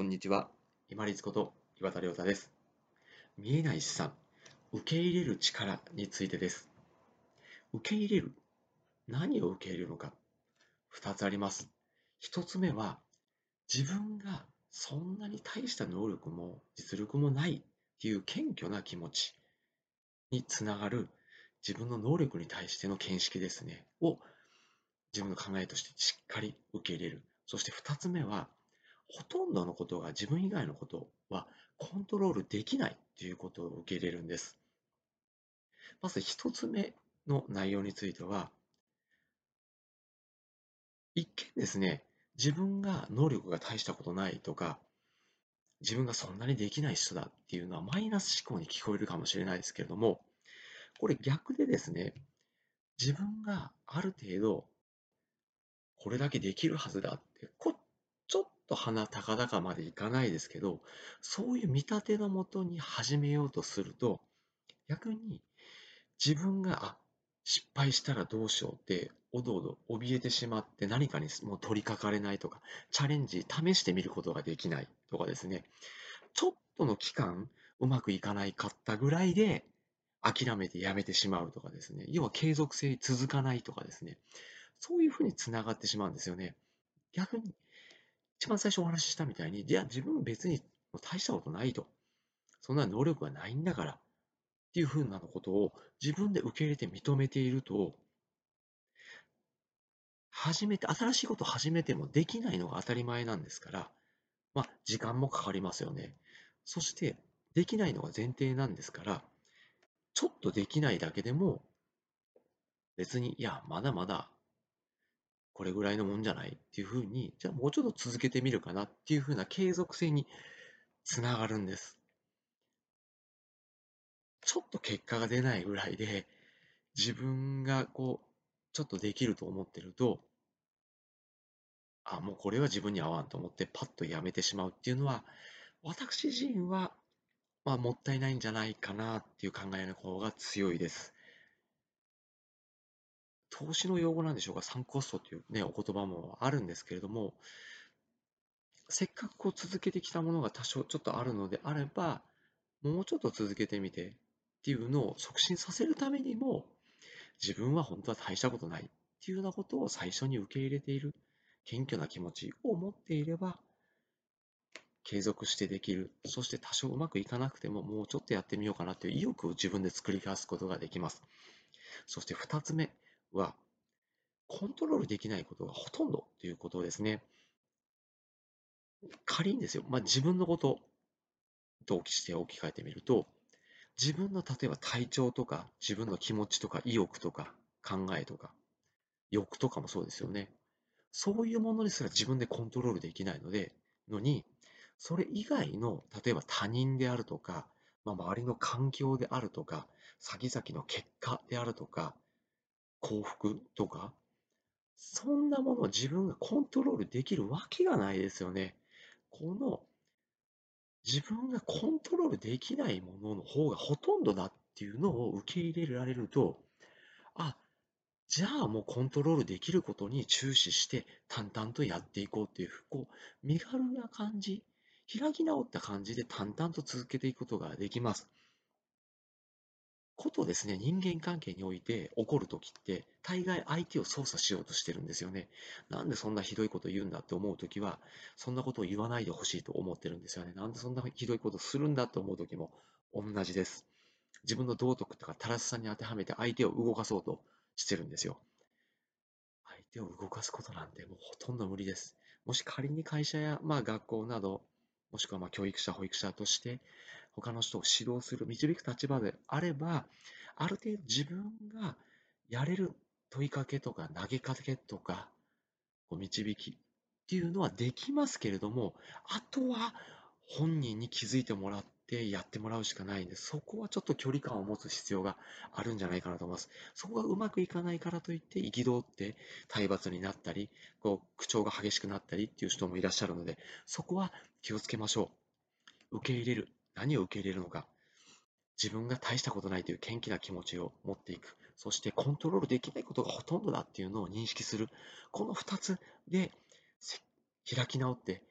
こんにちは。今立こと岩田亮太です。見えない資産、受け入れる力についてです。受け入れる。何を受け入れるのか。2つあります。1つ目は、自分がそんなに大した能力も実力もないっていう謙虚な気持ちにつながる自分の能力に対しての見識ですね。を自分の考えとしてしっかり受け入れる。そして2つ目は、ほとんどのことが自分以外のことはコントロールできないということを受け入れるんです。まず一つ目の内容については、一見ですね、自分が能力が大したことないとか、自分がそんなにできない人だっていうのはマイナス思考に聞こえるかもしれないですけれども、これ逆でですね、自分がある程度これだけできるはずだってこと鼻高々までいかないですけど、そういう見立てのもとに始めようとすると、逆に自分が、あ、失敗したらどうしようって、おどおど怯えてしまって何かにもう取り掛かれないとか、チャレンジ、試してみることができないとかですね、ちょっとの期間うまくいかないかったぐらいで諦めてやめてしまうとかですね、要は継続性続かないとかですね、そういうふうにつながってしまうんですよね。逆に一番最初お話ししたみたいに、じゃあ自分別に大したことないと。そんな能力がないんだから。っていうふうなことを自分で受け入れて認めていると、初めて、新しいことを始めてもできないのが当たり前なんですから、まあ、時間もかかりますよね。そして、できないのが前提なんですから、ちょっとできないだけでも、別に、いや、まだまだこれぐらいのもんじゃない？っていうふうに、じゃあもうちょっと続けてみるかなっていうふうな継続性につながるんです。ちょっと結果が出ないぐらいで、自分がこう、ちょっとできると思ってると、あ、もうこれは自分に合わんと思ってパッとやめてしまうっていうのは、私自身は、まあ、もったいないんじゃないかなっていう考えの方が強いです。投資の用語なんでしょうか、サンコストというね、お言葉もあるんですけれども、せっかくこう続けてきたものが多少ちょっとあるのであれば、もうちょっと続けてみてっていうのを促進させるためにも、自分は本当は大したことないっていうようなことを最初に受け入れている、謙虚な気持ちを持っていれば、継続してできる。そして多少うまくいかなくても、もうちょっとやってみようかなという意欲を自分で作り出すことができます。そして2つ目、は、コントロールできないことがほとんどということですね。仮にですよ、まあ、自分のこととして置き換えてみると、自分の例えば体調とか、自分の気持ちとか意欲とか考えとか、欲とかもそうですよね。そういうものにすら自分でコントロールできないので、のに、それ以外の、例えば他人であるとか、まあ、周りの環境であるとか、先々の結果であるとか、幸福とか、そんなものを自分がコントロールできるわけがないですよね。この自分がコントロールできないものの方がほとんどだっていうのを受け入れられると、あ、じゃあもうコントロールできることに注視して淡々とやっていこうっていう、こう、身軽な感じ、開き直った感じで淡々と続けていくことができます。ことですね、人間関係において起こるときって、大概相手を操作しようとしてるんですよね。なんでそんなひどいこと言うんだって思うときは、そんなことを言わないでほしいと思ってるんですよね。なんでそんなひどいことするんだと思うときも同じです。自分の道徳とか正しさに当てはめて相手を動かそうとしてるんですよ。相手を動かすことなんてもうほとんど無理です。もし仮に会社や、まあ、学校など、もしくはま教育者、保育者として他の人を指導する、導く立場であれば、ある程度自分がやれる問いかけとか投げかけとか、こう導きっていうのはできますけれども、あとは本人に気づいてもらってやってもらうしかないんで。そこはちょっと距離感を持つ必要があるんじゃないかなと思います。そこがうまくいかないからといって憤って体罰になったり、こう口調が激しくなったりっていう人もいらっしゃるので、そこは気をつけましょう。受け入れる。何を受け入れるのか、自分が大したことないという元気な気持ちを持っていく、そしてコントロールできないことがほとんどだっていうのを認識する、この2つで開き直って